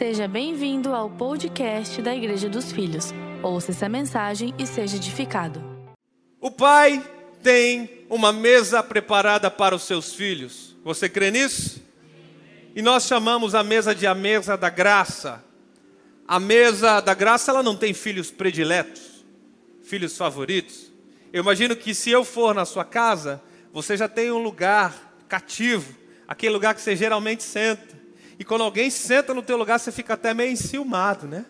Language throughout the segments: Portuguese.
Seja bem-vindo ao podcast da Igreja dos Filhos. Ouça essa mensagem e seja edificado. O pai tem uma mesa preparada para os seus filhos. Você crê nisso? E nós chamamos a mesa de a mesa da graça. A mesa da graça, ela não tem filhos prediletos, filhos favoritos. Eu imagino que se eu for na sua casa, você já tem um lugar cativo, aquele lugar que você geralmente senta. E quando alguém senta no teu lugar, você fica até meio enciumado, né?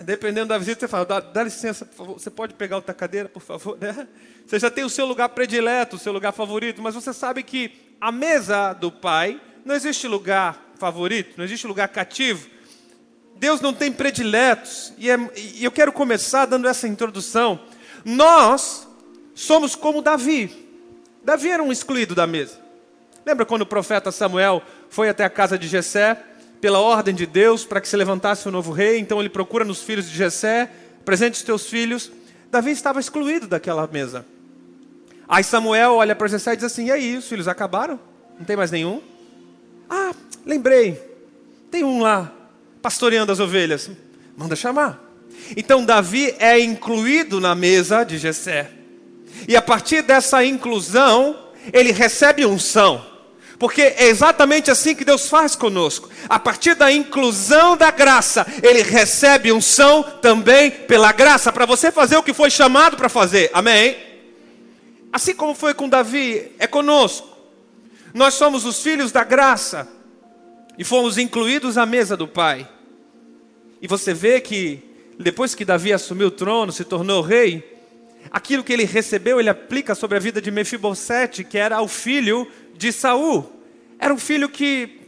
Dependendo da visita, você fala, dá, dá licença, por favor, você pode pegar outra cadeira, por favor? Né? Você já tem o seu lugar predileto, o seu lugar favorito, mas você sabe que a mesa do Pai não existe lugar favorito, não existe lugar cativo. Deus não tem prediletos. E, é, e eu quero começar dando essa introdução. Nós somos como Davi. Davi era um excluído da mesa. Lembra quando o profeta Samuel foi até a casa de Jessé, pela ordem de Deus, para que se levantasse um novo rei? Então ele procura nos filhos de Jessé, presente os teus filhos. Davi estava excluído daquela mesa. Aí Samuel olha para Jessé e diz assim: E aí, os filhos acabaram? Não tem mais nenhum? Ah, lembrei. Tem um lá, pastoreando as ovelhas. Manda chamar. Então Davi é incluído na mesa de Jessé. E a partir dessa inclusão, ele recebe unção. Porque é exatamente assim que Deus faz conosco. A partir da inclusão da graça, ele recebe unção também pela graça para você fazer o que foi chamado para fazer. Amém? Assim como foi com Davi, é conosco. Nós somos os filhos da graça e fomos incluídos à mesa do Pai. E você vê que depois que Davi assumiu o trono, se tornou rei, aquilo que ele recebeu, ele aplica sobre a vida de Mefibosete, que era o filho de Saul. Era um filho que,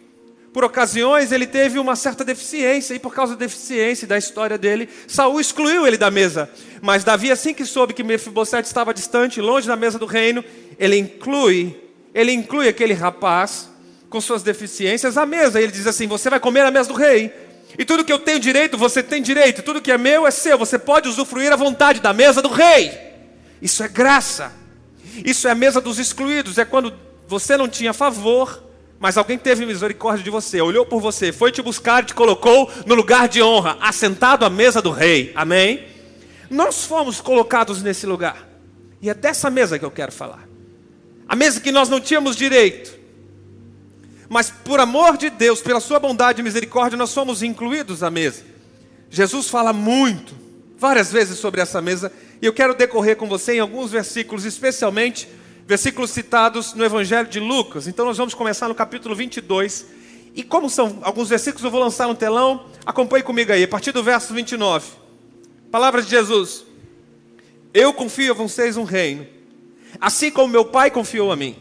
por ocasiões, ele teve uma certa deficiência, e por causa da deficiência da história dele, Saul excluiu ele da mesa. Mas Davi, assim que soube que Mefibosete estava distante, longe da mesa do reino, ele inclui, ele inclui aquele rapaz com suas deficiências à mesa. E ele diz assim: Você vai comer à mesa do rei. E tudo que eu tenho direito, você tem direito. Tudo que é meu é seu. Você pode usufruir à vontade da mesa do rei. Isso é graça. Isso é a mesa dos excluídos. É quando você não tinha favor, mas alguém teve misericórdia de você, olhou por você, foi te buscar e te colocou no lugar de honra, assentado à mesa do rei. Amém? Nós fomos colocados nesse lugar. E é dessa mesa que eu quero falar. A mesa que nós não tínhamos direito. Mas por amor de Deus, pela sua bondade e misericórdia, nós somos incluídos à mesa. Jesus fala muito, várias vezes sobre essa mesa, e eu quero decorrer com você em alguns versículos, especialmente versículos citados no Evangelho de Lucas. Então nós vamos começar no capítulo 22. E como são alguns versículos, eu vou lançar no telão. Acompanhe comigo aí, a partir do verso 29. Palavra de Jesus: Eu confio a vocês um reino, assim como meu Pai confiou a mim,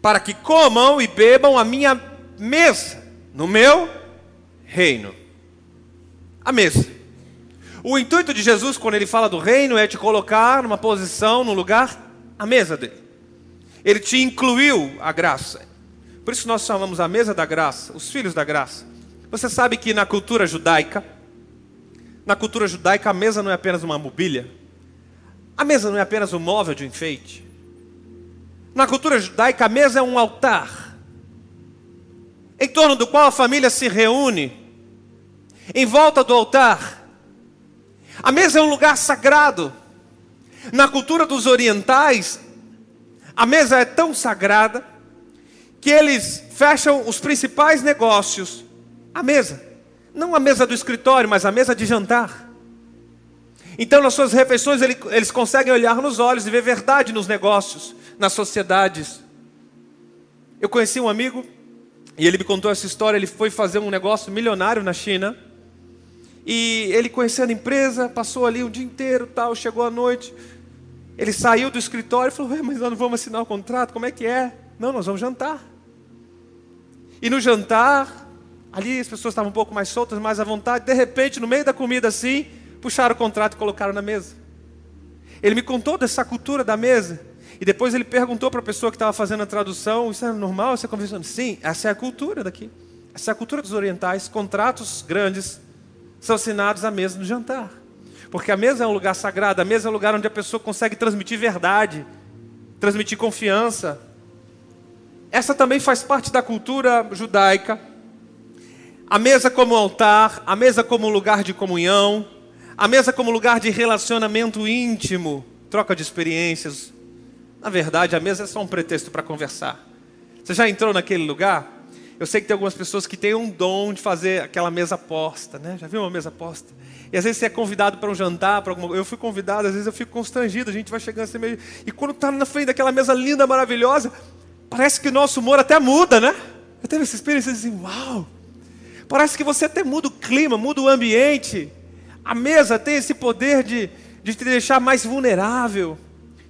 para que comam e bebam a minha mesa, no meu reino. A mesa. O intuito de Jesus, quando ele fala do reino, é te colocar numa posição, num lugar, a mesa dele. Ele te incluiu a graça. Por isso nós chamamos a mesa da graça, os filhos da graça. Você sabe que na cultura judaica, na cultura judaica a mesa não é apenas uma mobília. A mesa não é apenas um móvel de enfeite. Na cultura judaica a mesa é um altar. Em torno do qual a família se reúne. Em volta do altar. A mesa é um lugar sagrado. Na cultura dos orientais, a mesa é tão sagrada que eles fecham os principais negócios à mesa. Não a mesa do escritório, mas a mesa de jantar. Então, nas suas refeições, eles conseguem olhar nos olhos e ver verdade nos negócios, nas sociedades. Eu conheci um amigo e ele me contou essa história. Ele foi fazer um negócio milionário na China. E ele conhecendo a empresa, passou ali o dia inteiro, tal, chegou à noite, ele saiu do escritório e falou: Mas nós não vamos assinar o contrato, como é que é? Não, nós vamos jantar. E no jantar, ali as pessoas estavam um pouco mais soltas, mais à vontade. De repente, no meio da comida assim, puxaram o contrato e colocaram na mesa. Ele me contou dessa cultura da mesa. E depois ele perguntou para a pessoa que estava fazendo a tradução: Isso é normal? Você é conversando? Sim, essa é a cultura daqui. Essa é a cultura dos orientais. Contratos grandes são assinados à mesa no jantar. Porque a mesa é um lugar sagrado, a mesa é um lugar onde a pessoa consegue transmitir verdade, transmitir confiança. Essa também faz parte da cultura judaica. A mesa como altar, a mesa como lugar de comunhão, a mesa como lugar de relacionamento íntimo, troca de experiências. Na verdade, a mesa é só um pretexto para conversar. Você já entrou naquele lugar? Eu sei que tem algumas pessoas que têm um dom de fazer aquela mesa posta, né? Já viu uma mesa posta? E às vezes você é convidado para um jantar, para alguma... eu fui convidado, às vezes eu fico constrangido, a gente vai chegando assim meio... E quando está na frente daquela mesa linda, maravilhosa, parece que o nosso humor até muda, né? Eu teve essa experiência assim, uau! Parece que você até muda o clima, muda o ambiente. A mesa tem esse poder de, de te deixar mais vulnerável,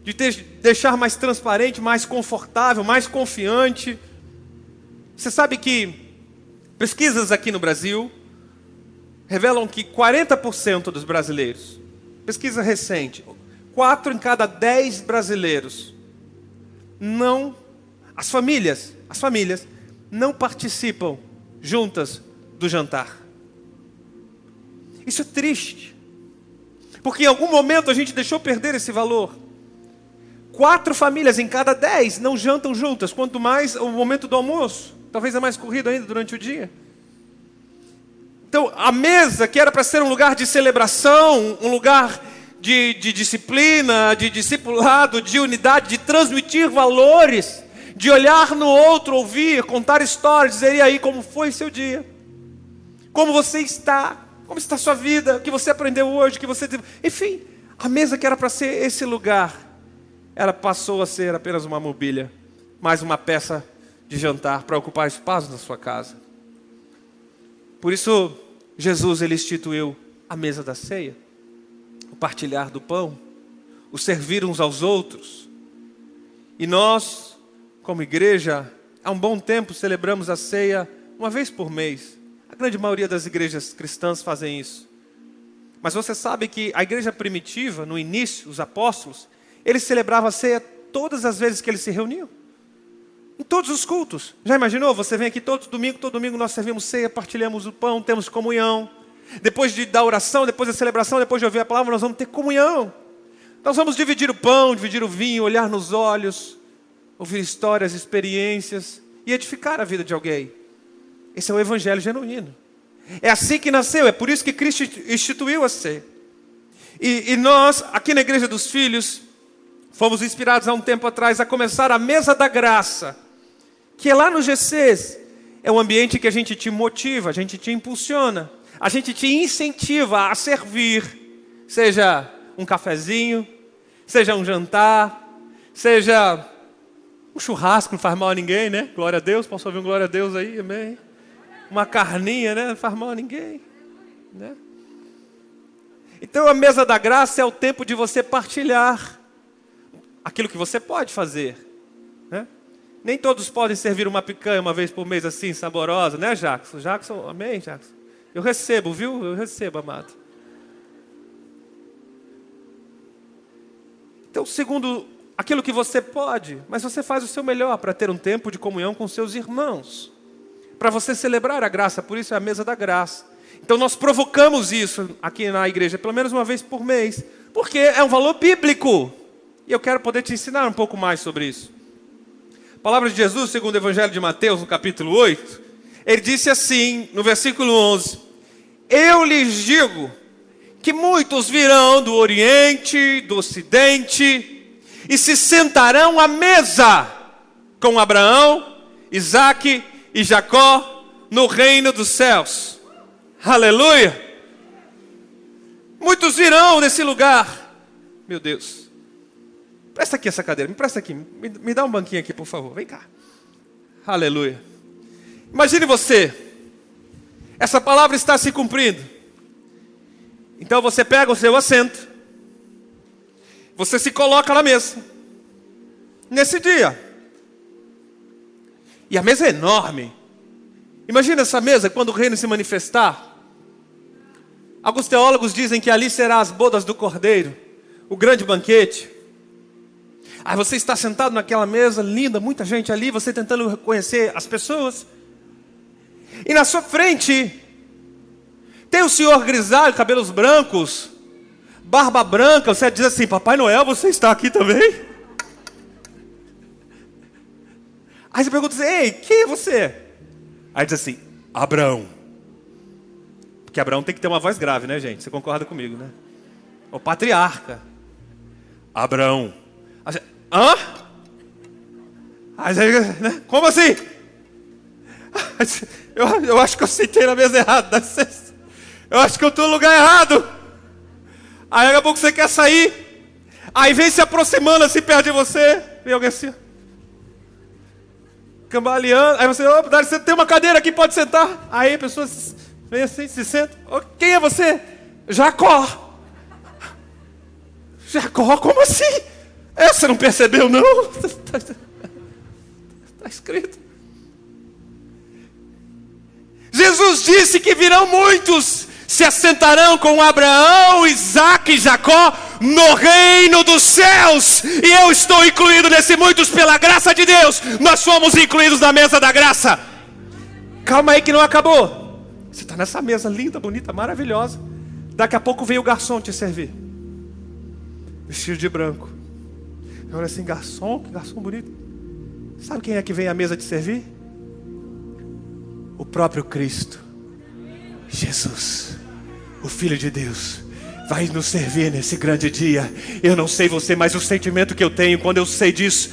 de te deixar mais transparente, mais confortável, mais confiante. Você sabe que pesquisas aqui no Brasil revelam que 40% dos brasileiros, pesquisa recente, 4 em cada 10 brasileiros não as famílias, as famílias não participam juntas do jantar. Isso é triste. Porque em algum momento a gente deixou perder esse valor. Quatro famílias em cada dez não jantam juntas, quanto mais o momento do almoço. Talvez é mais corrido ainda durante o dia. Então, a mesa, que era para ser um lugar de celebração, um lugar de, de disciplina, de discipulado, de unidade, de transmitir valores, de olhar no outro, ouvir, contar histórias, dizer: e aí, como foi seu dia? Como você está? Como está a sua vida? O que você aprendeu hoje? O que você. Enfim, a mesa que era para ser esse lugar, ela passou a ser apenas uma mobília, mais uma peça de jantar para ocupar espaço na sua casa. Por isso, Jesus ele instituiu a mesa da ceia, o partilhar do pão, o servir uns aos outros. E nós, como igreja, há um bom tempo celebramos a ceia uma vez por mês. A grande maioria das igrejas cristãs fazem isso. Mas você sabe que a igreja primitiva, no início, os apóstolos, eles celebravam a ceia todas as vezes que eles se reuniam. Em todos os cultos. Já imaginou? Você vem aqui todo domingo, todo domingo nós servimos ceia, partilhamos o pão, temos comunhão. Depois de, da oração, depois da celebração, depois de ouvir a palavra, nós vamos ter comunhão. Nós vamos dividir o pão, dividir o vinho, olhar nos olhos, ouvir histórias, experiências e edificar a vida de alguém. Esse é o evangelho genuíno. É assim que nasceu, é por isso que Cristo instituiu a ceia. E, e nós, aqui na Igreja dos Filhos, fomos inspirados há um tempo atrás a começar a mesa da graça que lá no GCs, é um ambiente que a gente te motiva, a gente te impulsiona, a gente te incentiva a servir, seja um cafezinho, seja um jantar, seja um churrasco, não faz mal a ninguém, né? Glória a Deus, posso ouvir um glória a Deus aí, amém? Uma carninha, né? Não faz mal a ninguém, né? Então a mesa da graça é o tempo de você partilhar aquilo que você pode fazer, né? Nem todos podem servir uma picanha uma vez por mês assim, saborosa, né, Jackson? Jackson, amém, Jackson? Eu recebo, viu? Eu recebo, amado. Então, segundo aquilo que você pode, mas você faz o seu melhor para ter um tempo de comunhão com seus irmãos, para você celebrar a graça, por isso é a mesa da graça. Então, nós provocamos isso aqui na igreja, pelo menos uma vez por mês, porque é um valor bíblico. E eu quero poder te ensinar um pouco mais sobre isso. Palavra de Jesus, segundo o Evangelho de Mateus, no capítulo 8, ele disse assim, no versículo 11: Eu lhes digo que muitos virão do Oriente, do Ocidente, e se sentarão à mesa com Abraão, Isaque e Jacó no reino dos céus. Aleluia! Muitos virão nesse lugar. Meu Deus. Presta aqui essa cadeira, me presta aqui, me, me dá um banquinho aqui, por favor. Vem cá. Aleluia. Imagine você, essa palavra está se cumprindo. Então você pega o seu assento, você se coloca na mesa, nesse dia. E a mesa é enorme. Imagina essa mesa quando o reino se manifestar. Alguns teólogos dizem que ali será as bodas do cordeiro, o grande banquete. Aí você está sentado naquela mesa linda, muita gente ali, você tentando reconhecer as pessoas. E na sua frente tem o senhor grisalho, cabelos brancos, barba branca. Você diz assim: Papai Noel, você está aqui também? Aí você pergunta assim: Ei, quem é você? Aí diz assim: Abraão. Porque Abraão tem que ter uma voz grave, né, gente? Você concorda comigo, né? O patriarca. Abraão. Hã? Né? Como assim? Eu, eu acho que eu sentei na mesa errada. Eu acho que eu estou no lugar errado. Aí daqui a pouco você quer sair. Aí vem se aproximando assim perto de você. Vem alguém assim. Cambaleando. Aí você, opa, você tem uma cadeira aqui, pode sentar. Aí a pessoa vem assim, se senta. Oh, quem é você? Jacó. Jacó, como assim? É, você não percebeu, não? Está escrito. Jesus disse que virão muitos, se assentarão com Abraão, Isaac e Jacó no reino dos céus, e eu estou incluído nesse muitos pela graça de Deus. Nós fomos incluídos na mesa da graça. Calma aí que não acabou. Você está nessa mesa linda, bonita, maravilhosa. Daqui a pouco vem o garçom te servir, vestido de branco. Eu olho assim, garçom, que garçom bonito. Sabe quem é que vem à mesa te servir? O próprio Cristo, Jesus, o Filho de Deus vai nos servir nesse grande dia. Eu não sei você, mas o sentimento que eu tenho quando eu sei disso,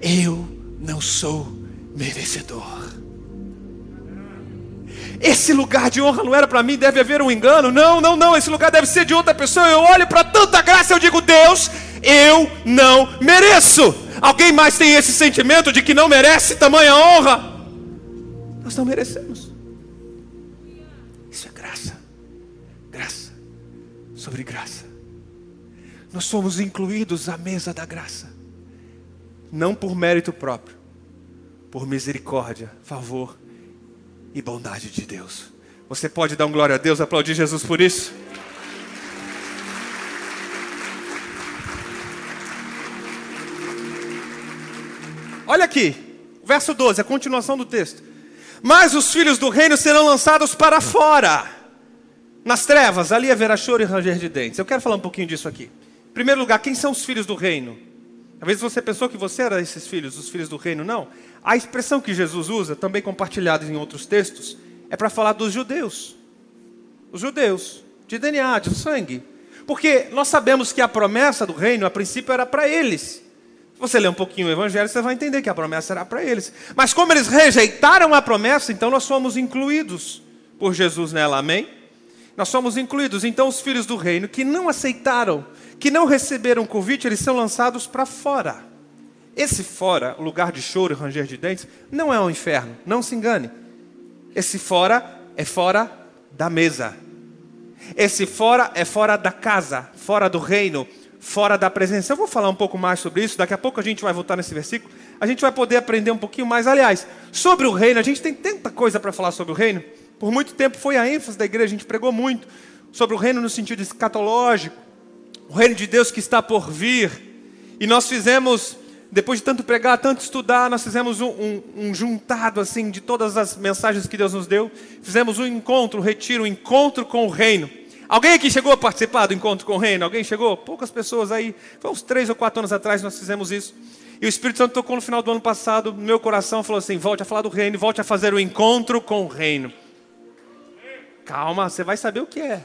eu não sou merecedor. Esse lugar de honra não era para mim, deve haver um engano. Não, não, não, esse lugar deve ser de outra pessoa. Eu olho para tanta graça eu digo, Deus, eu não mereço. Alguém mais tem esse sentimento de que não merece tamanha honra? Nós não merecemos. Isso é graça. Graça sobre graça. Nós somos incluídos à mesa da graça. Não por mérito próprio, por misericórdia, favor e bondade de Deus. Você pode dar um glória a Deus, aplaudir Jesus por isso? Olha aqui, verso 12, a continuação do texto. Mas os filhos do reino serão lançados para fora nas trevas, ali haverá choro e ranger de dentes. Eu quero falar um pouquinho disso aqui. Em primeiro lugar, quem são os filhos do reino? Às vezes você pensou que você era esses filhos, os filhos do reino. Não. A expressão que Jesus usa, também compartilhada em outros textos, é para falar dos judeus. Os judeus, de DNA, de sangue. Porque nós sabemos que a promessa do reino, a princípio, era para eles. Se você ler um pouquinho o Evangelho, você vai entender que a promessa era para eles. Mas como eles rejeitaram a promessa, então nós fomos incluídos por Jesus nela. Amém? Nós somos incluídos. Então, os filhos do reino que não aceitaram, que não receberam o convite, eles são lançados para fora. Esse fora, o lugar de choro e ranger de dentes, não é o um inferno, não se engane. Esse fora é fora da mesa. Esse fora é fora da casa, fora do reino, fora da presença. Eu vou falar um pouco mais sobre isso, daqui a pouco a gente vai voltar nesse versículo. A gente vai poder aprender um pouquinho mais. Aliás, sobre o reino, a gente tem tanta coisa para falar sobre o reino. Por muito tempo foi a ênfase da igreja, a gente pregou muito sobre o reino no sentido escatológico, o reino de Deus que está por vir. E nós fizemos, depois de tanto pregar, tanto estudar, nós fizemos um, um, um juntado assim de todas as mensagens que Deus nos deu. Fizemos um encontro, um retiro, um encontro com o reino. Alguém aqui chegou a participar do encontro com o reino? Alguém chegou? Poucas pessoas aí. Foi uns três ou quatro anos atrás nós fizemos isso. E o Espírito Santo tocou no final do ano passado no meu coração, falou assim: volte a falar do reino, volte a fazer o encontro com o reino. Calma, você vai saber o que é.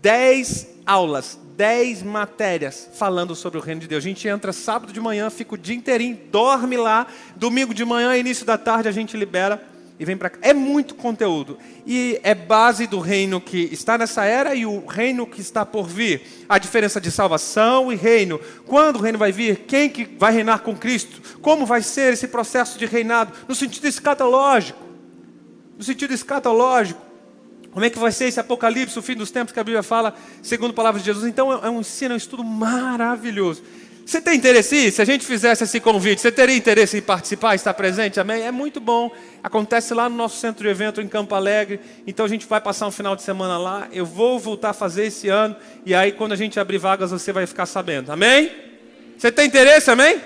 Dez aulas, dez matérias falando sobre o reino de Deus. A gente entra sábado de manhã, fica o dia inteirinho, dorme lá. Domingo de manhã, início da tarde, a gente libera e vem para cá. É muito conteúdo. E é base do reino que está nessa era e o reino que está por vir. A diferença de salvação e reino. Quando o reino vai vir? Quem que vai reinar com Cristo? Como vai ser esse processo de reinado? No sentido escatológico. No sentido escatológico. Como é que vai ser esse apocalipse, o fim dos tempos que a Bíblia fala, segundo a palavra de Jesus? Então é um ensino, é um estudo maravilhoso. Você tem interesse? Se a gente fizesse esse convite, você teria interesse em participar, estar presente? Amém? É muito bom. Acontece lá no nosso centro de evento em Campo Alegre. Então a gente vai passar um final de semana lá. Eu vou voltar a fazer esse ano. E aí, quando a gente abrir vagas, você vai ficar sabendo. Amém? Você tem interesse? Amém?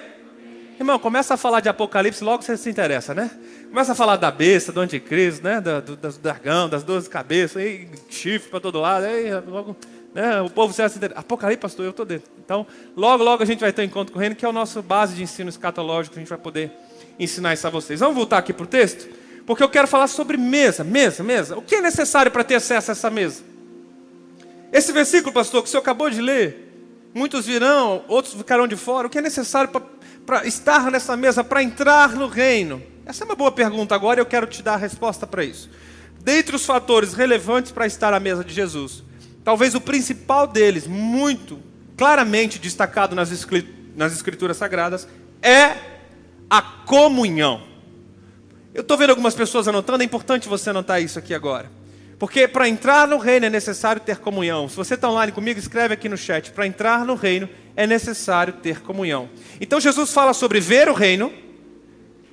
Irmão, começa a falar de Apocalipse, logo você se interessa, né? Começa a falar da besta, do anticristo, né? Do, do, do dragão, das doze cabeças, aí, chifre para todo lado, aí, logo, né? o povo se interessa. Apocalipse, pastor, eu estou dentro. Então, logo, logo a gente vai ter um encontro com o reino, que é o nosso base de ensino escatológico, a gente vai poder ensinar isso a vocês. Vamos voltar aqui para o texto? Porque eu quero falar sobre mesa, mesa, mesa. O que é necessário para ter acesso a essa mesa? Esse versículo, pastor, que o senhor acabou de ler, muitos virão, outros ficarão de fora. O que é necessário para estar nessa mesa, para entrar no reino? Essa é uma boa pergunta agora e eu quero te dar a resposta para isso. Dentre os fatores relevantes para estar à mesa de Jesus, talvez o principal deles, muito claramente destacado nas, Escrituras Sagradas, é a comunhão. Eu estou vendo algumas pessoas anotando, é importante você anotar isso aqui agora. Porque para entrar no reino é necessário ter comunhão. Se você está online comigo, escreve aqui no chat. Para entrar no reino é necessário ter comunhão. Então Jesus fala sobre ver o reino,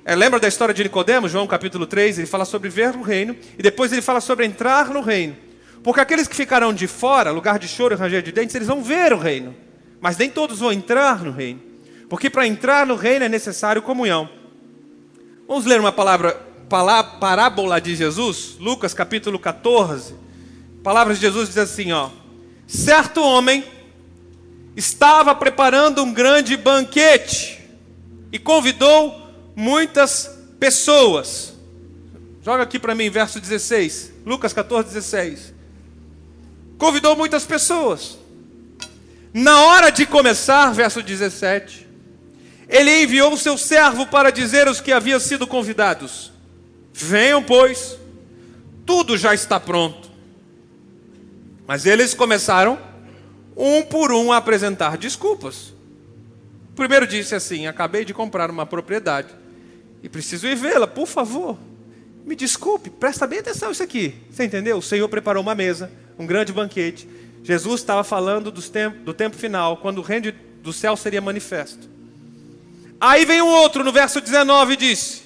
é, lembra da história de Nicodemo, João capítulo 3, ele fala sobre ver o reino, e depois ele fala sobre entrar no reino. Porque aqueles que ficarão de fora, lugar de choro e ranger de dentes, eles vão ver o reino. Mas nem todos vão entrar no reino. Porque para entrar no reino é necessário comunhão. Vamos ler uma palavra, parábola de Jesus, Lucas capítulo 14. Palavras de Jesus diz assim, ó: Certo homem estava preparando um grande banquete e convidou muitas pessoas. Joga aqui para mim, verso 16. Lucas 14, 16. Convidou muitas pessoas. Na hora de começar, verso 17, ele enviou seu servo para dizer aos que haviam sido convidados: Venham, pois, tudo já está pronto. Mas eles começaram, um por um, a apresentar desculpas. O primeiro disse assim: Acabei de comprar uma propriedade e preciso ir vê-la, por favor. Me desculpe, presta bem atenção isso aqui. Você entendeu? O Senhor preparou uma mesa, um grande banquete. Jesus estava falando tempo, do tempo final, quando o reino do céu seria manifesto. Aí vem um outro no verso 19 e disse: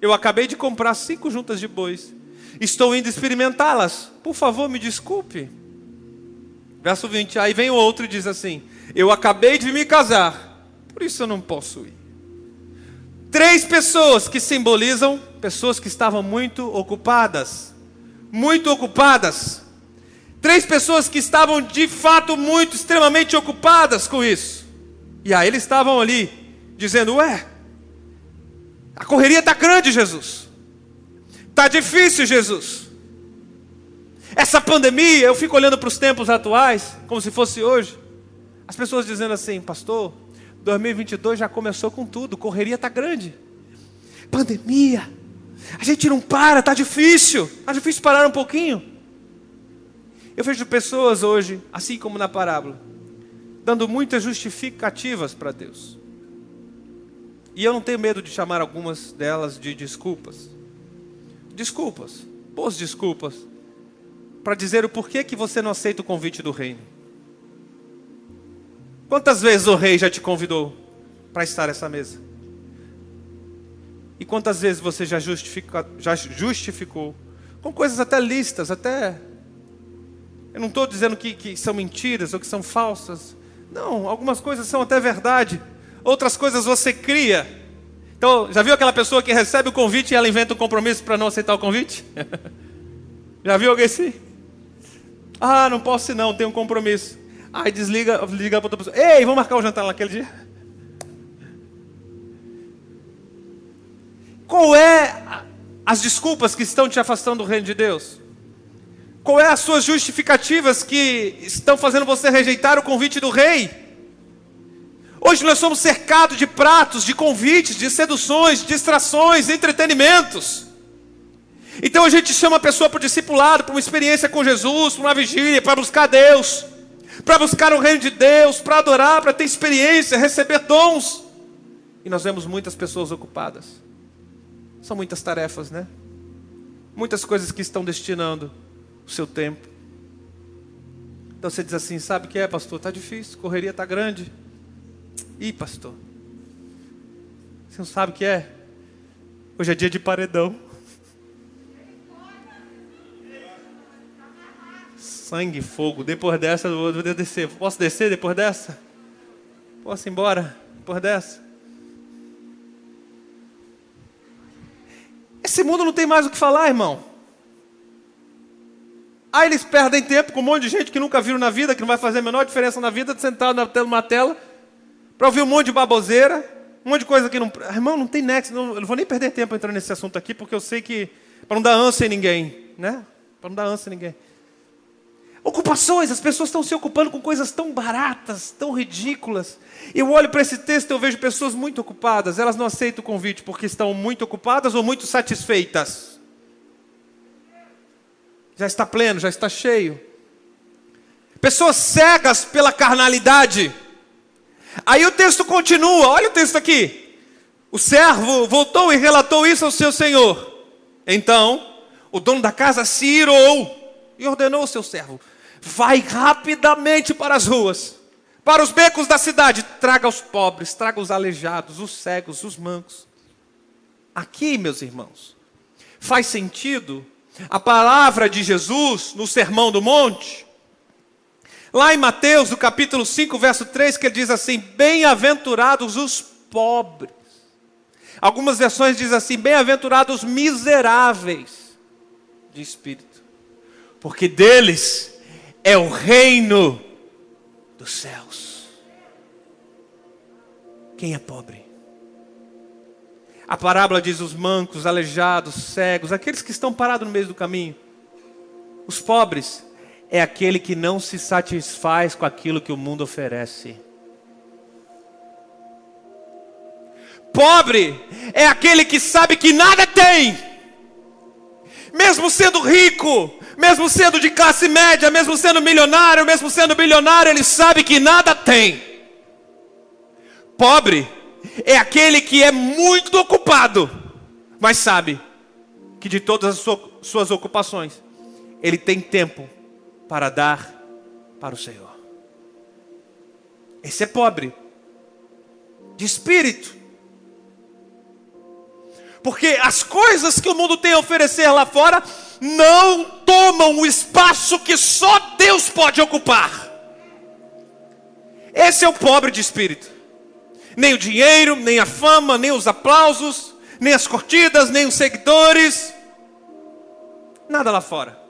Eu acabei de comprar cinco juntas de bois. Estou indo experimentá-las. Por favor, me desculpe. Verso 20. Aí vem o outro e diz assim: Eu acabei de me casar, por isso eu não posso ir. Três pessoas que simbolizam pessoas que estavam muito ocupadas. Muito ocupadas. Três pessoas que estavam de fato muito, extremamente ocupadas com isso. E aí eles estavam ali, dizendo: Ué, a correria está grande, Jesus. Está difícil, Jesus. Essa pandemia, eu fico olhando para os tempos atuais, como se fosse hoje. As pessoas dizendo assim, pastor, 2022 já começou com tudo, correria está grande. Pandemia, a gente não para, está difícil, está difícil parar um pouquinho. Eu vejo pessoas hoje, assim como na parábola, dando muitas justificativas para Deus. E eu não tenho medo de chamar algumas delas de desculpas. Desculpas, boas desculpas, para dizer o porquê que você não aceita o convite do reino. Quantas vezes o rei já te convidou para estar nessa mesa? E quantas vezes você já, justifica, já justificou? Com coisas até listas, até. Eu não estou dizendo que, que são mentiras ou que são falsas. Não, algumas coisas são até verdade. Outras coisas você cria. Então, já viu aquela pessoa que recebe o convite e ela inventa um compromisso para não aceitar o convite? já viu alguém assim? Ah, não posso não, tenho um compromisso. Aí desliga, liga para outra pessoa. Ei, vamos marcar o jantar naquele dia? Qual é as desculpas que estão te afastando do reino de Deus? Qual é as suas justificativas que estão fazendo você rejeitar o convite do rei? Hoje nós somos cercados de pratos, de convites, de seduções, de distrações, entretenimentos. Então a gente chama a pessoa para o discipulado, para uma experiência com Jesus, para uma vigília, para buscar Deus para buscar o reino de Deus, para adorar, para ter experiência, receber dons. E nós vemos muitas pessoas ocupadas. São muitas tarefas, né? Muitas coisas que estão destinando o seu tempo. Então você diz assim: sabe o que é, pastor? Está difícil, correria está grande. Ih, pastor, você não sabe o que é? Hoje é dia de paredão. sangue, fogo. Depois dessa, eu vou descer. Posso descer depois dessa? Posso ir embora depois dessa? Esse mundo não tem mais o que falar, irmão. Aí eles perdem tempo com um monte de gente que nunca viram na vida, que não vai fazer a menor diferença na vida, sentado numa tela, para ouvir um monte de baboseira, um monte de coisa que não. Irmão, não tem nexo. Não, eu não vou nem perder tempo entrando nesse assunto aqui, porque eu sei que para não dar ânsia em ninguém, né? Para não dar ânsia em ninguém. Ocupações, as pessoas estão se ocupando com coisas tão baratas, tão ridículas. Eu olho para esse texto e eu vejo pessoas muito ocupadas, elas não aceitam o convite porque estão muito ocupadas ou muito satisfeitas. Já está pleno, já está cheio. Pessoas cegas pela carnalidade. Aí o texto continua, olha o texto aqui. O servo voltou e relatou isso ao seu senhor. Então, o dono da casa se irou e ordenou ao seu servo: vai rapidamente para as ruas, para os becos da cidade, traga os pobres, traga os aleijados, os cegos, os mancos. Aqui, meus irmãos, faz sentido a palavra de Jesus no Sermão do Monte. Lá em Mateus, no capítulo 5, verso 3, que ele diz assim: Bem-aventurados os pobres. Algumas versões dizem assim: Bem-aventurados miseráveis de espírito, porque deles é o reino dos céus. Quem é pobre? A parábola diz os mancos, aleijados, cegos, aqueles que estão parados no meio do caminho. Os pobres é aquele que não se satisfaz com aquilo que o mundo oferece. Pobre é aquele que sabe que nada tem, mesmo sendo rico, mesmo sendo de classe média, mesmo sendo milionário, mesmo sendo bilionário, ele sabe que nada tem. Pobre é aquele que é muito ocupado, mas sabe que de todas as suas ocupações, ele tem tempo para dar para o Senhor. Esse é pobre, de espírito. Porque as coisas que o mundo tem a oferecer lá fora não tomam o espaço que só Deus pode ocupar. Esse é o pobre de espírito. Nem o dinheiro, nem a fama, nem os aplausos, nem as curtidas, nem os seguidores. Nada lá fora.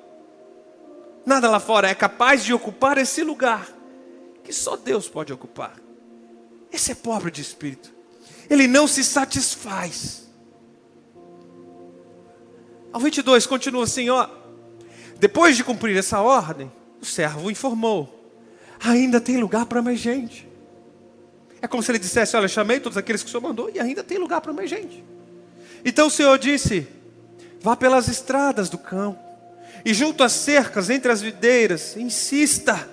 Nada lá fora é capaz de ocupar esse lugar que só Deus pode ocupar. Esse é pobre de espírito. Ele não se satisfaz ao 22 continua assim, ó. Depois de cumprir essa ordem, o servo informou: ainda tem lugar para mais gente. É como se ele dissesse: Olha, chamei todos aqueles que o senhor mandou e ainda tem lugar para mais gente. Então o senhor disse: Vá pelas estradas do campo e junto às cercas, entre as videiras, insista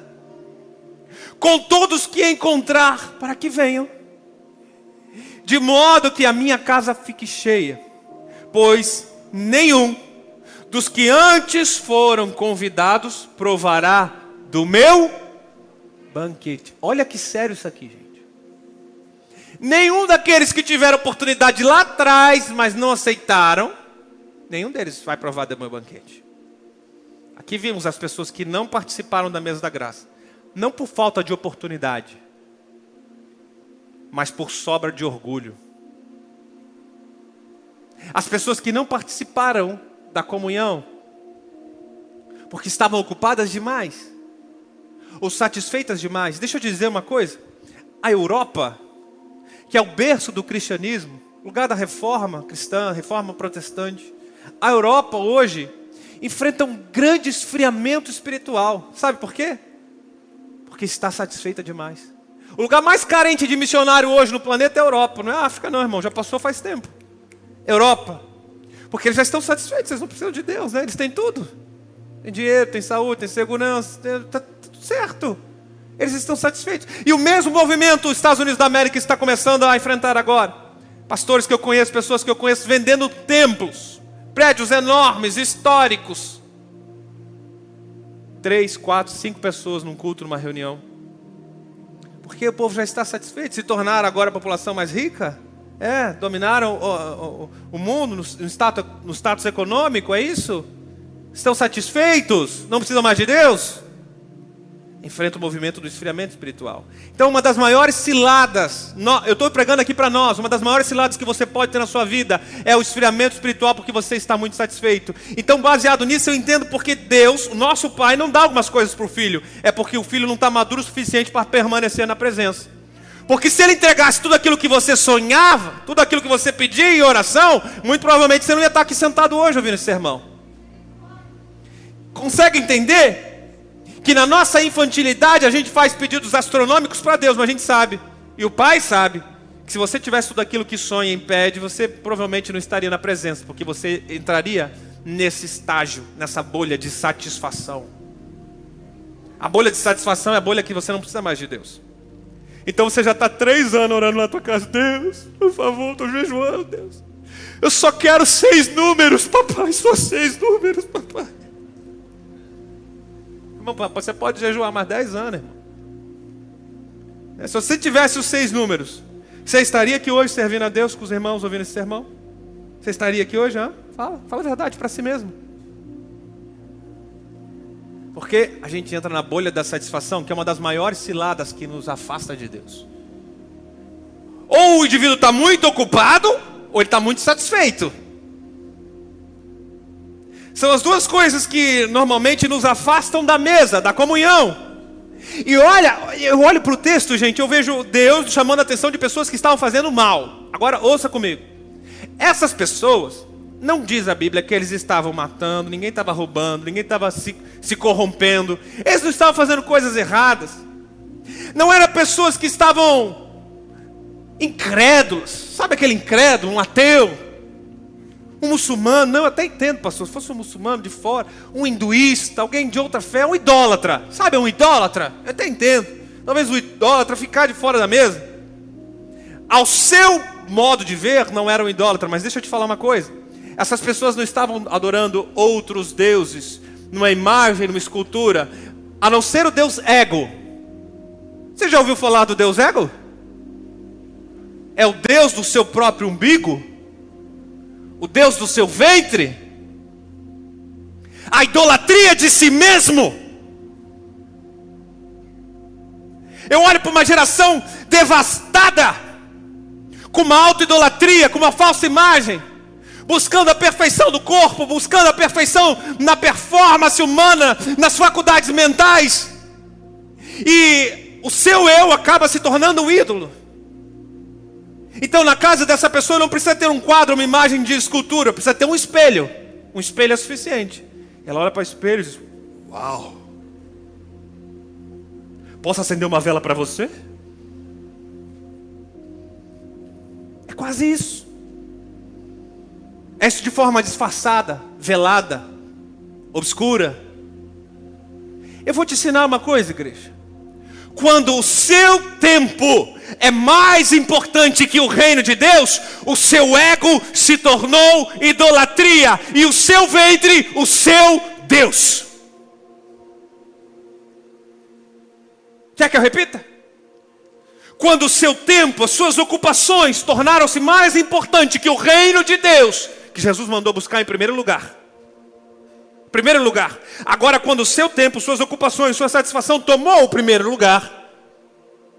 com todos que encontrar para que venham, de modo que a minha casa fique cheia, pois nenhum dos que antes foram convidados provará do meu banquete. Olha que sério isso aqui, gente. Nenhum daqueles que tiveram oportunidade lá atrás, mas não aceitaram, nenhum deles vai provar do meu banquete. Aqui vimos as pessoas que não participaram da mesa da graça, não por falta de oportunidade, mas por sobra de orgulho. As pessoas que não participaram da comunhão, porque estavam ocupadas demais, ou satisfeitas demais. Deixa eu dizer uma coisa: a Europa, que é o berço do cristianismo, lugar da reforma cristã, reforma protestante, a Europa hoje enfrenta um grande esfriamento espiritual. Sabe por quê? Porque está satisfeita demais. O lugar mais carente de missionário hoje no planeta é a Europa, não é a África, não, irmão, já passou faz tempo. Europa. Porque eles já estão satisfeitos, eles não precisam de Deus, né? Eles têm tudo. Tem dinheiro, tem saúde, tem segurança, está tudo certo. Eles estão satisfeitos. E o mesmo movimento os Estados Unidos da América está começando a enfrentar agora. Pastores que eu conheço, pessoas que eu conheço vendendo templos, prédios enormes, históricos. Três, quatro, cinco pessoas num culto, numa reunião. Porque o povo já está satisfeito, se tornar agora a população mais rica. É, dominaram o, o, o mundo no, no, status, no status econômico, é isso? Estão satisfeitos? Não precisam mais de Deus? Enfrenta o movimento do esfriamento espiritual. Então, uma das maiores ciladas, eu estou pregando aqui para nós, uma das maiores ciladas que você pode ter na sua vida é o esfriamento espiritual, porque você está muito satisfeito. Então, baseado nisso, eu entendo porque Deus, o nosso Pai, não dá algumas coisas para o filho, é porque o filho não está maduro o suficiente para permanecer na presença. Porque se ele entregasse tudo aquilo que você sonhava, tudo aquilo que você pedia em oração, muito provavelmente você não ia estar aqui sentado hoje ouvindo esse sermão. Consegue entender? Que na nossa infantilidade a gente faz pedidos astronômicos para Deus, mas a gente sabe, e o Pai sabe, que se você tivesse tudo aquilo que sonha e impede, você provavelmente não estaria na presença, porque você entraria nesse estágio, nessa bolha de satisfação. A bolha de satisfação é a bolha que você não precisa mais de Deus. Então você já está três anos orando na tua casa. Deus, por favor, estou jejuando, Deus. Eu só quero seis números, papai. Só seis números, papai. Irmão, você pode jejuar mais dez anos, irmão. É, se você tivesse os seis números, você estaria aqui hoje servindo a Deus com os irmãos ouvindo esse sermão? Você estaria aqui hoje? Fala, fala a verdade para si mesmo. Porque a gente entra na bolha da satisfação, que é uma das maiores ciladas que nos afasta de Deus. Ou o indivíduo está muito ocupado, ou ele está muito satisfeito. São as duas coisas que normalmente nos afastam da mesa, da comunhão. E olha, eu olho para o texto, gente, eu vejo Deus chamando a atenção de pessoas que estavam fazendo mal. Agora, ouça comigo. Essas pessoas não diz a Bíblia que eles estavam matando, ninguém estava roubando, ninguém estava se, se corrompendo. Eles não estavam fazendo coisas erradas. Não eram pessoas que estavam incrédulas. Sabe aquele incrédulo, um ateu? Um muçulmano, não, eu até entendo, pastor, se fosse um muçulmano de fora, um hinduísta, alguém de outra fé, um idólatra. Sabe um idólatra? Eu até entendo. Talvez o idólatra ficar de fora da mesa. Ao seu modo de ver, não era um idólatra, mas deixa eu te falar uma coisa. Essas pessoas não estavam adorando outros deuses, numa imagem, numa escultura, a não ser o Deus ego. Você já ouviu falar do Deus ego? É o Deus do seu próprio umbigo? O Deus do seu ventre? A idolatria de si mesmo? Eu olho para uma geração devastada, com uma auto-idolatria, com uma falsa imagem buscando a perfeição do corpo, buscando a perfeição na performance humana, nas faculdades mentais. E o seu eu acaba se tornando um ídolo. Então, na casa dessa pessoa não precisa ter um quadro, uma imagem de escultura, precisa ter um espelho. Um espelho é suficiente. Ela olha para o espelho e diz: Uau! Posso acender uma vela para você? É quase isso. É de forma disfarçada, velada, obscura. Eu vou te ensinar uma coisa, igreja. Quando o seu tempo é mais importante que o reino de Deus, o seu ego se tornou idolatria e o seu ventre o seu Deus. Quer que eu repita? Quando o seu tempo, as suas ocupações tornaram-se mais importantes que o reino de Deus, que Jesus mandou buscar em primeiro lugar. Primeiro lugar. Agora, quando o seu tempo, suas ocupações, sua satisfação tomou o primeiro lugar,